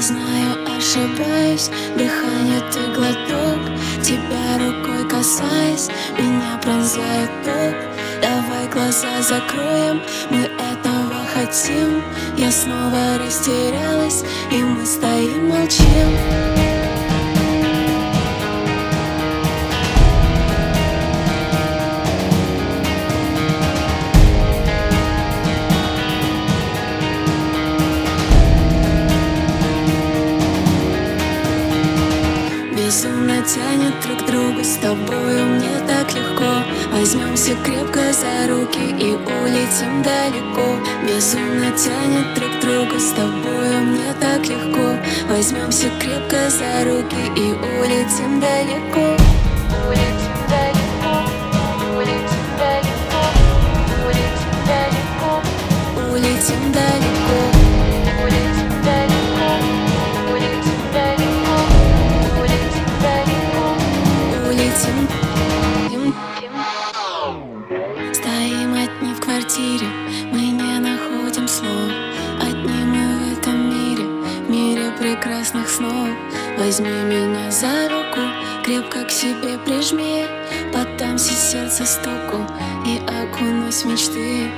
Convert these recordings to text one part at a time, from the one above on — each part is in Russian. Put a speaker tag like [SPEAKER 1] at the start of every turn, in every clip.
[SPEAKER 1] Я знаю, ошибаюсь, дыхание ты глоток. Тебя рукой касаясь, меня пронзает ток. Давай глаза закроем, мы этого хотим. Я снова растерялась, и мы стоим молчим Безумно тянет друг к другу С тобою мне так легко. Возьмемся крепко за руки И улетим далеко. Безумно тянет друг к другу С тобою мне так легко. Возьмемся крепко за руки И улетим далеко. Улетим прекрасных снов. Возьми меня за руку, крепко к себе прижми. Поддамся сердце стуку и окунусь в мечты.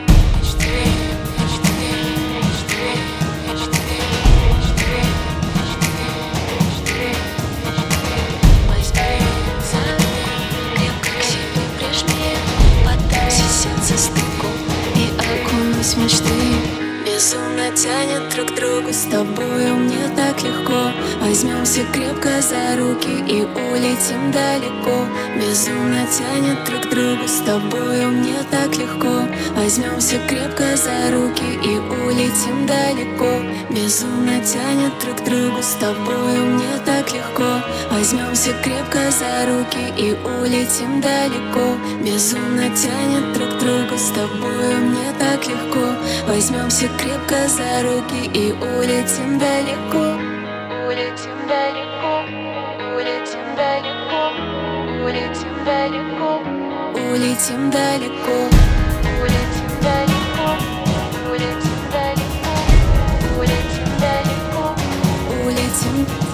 [SPEAKER 1] С мечты Безумно тянет друг другу. С тобою мне так легко. Возьмемся крепко за руки И улетим далеко. Безумно тянет друг другу. С тобою мне так легко. Возьмемся крепко за руки И улетим далеко. Безумно тянет друг другу. С тобою мне так легко. Возьмемся крепко за руки И улетим далеко. Безумно тянет друг другу. С тобою мне так легко Возьмемся крепко за руки и улетим далеко. Улетим далеко, улетим далеко. Улетим далеко, улетим далеко. Улетим далеко, улетим далеко. Улетим далеко, улетим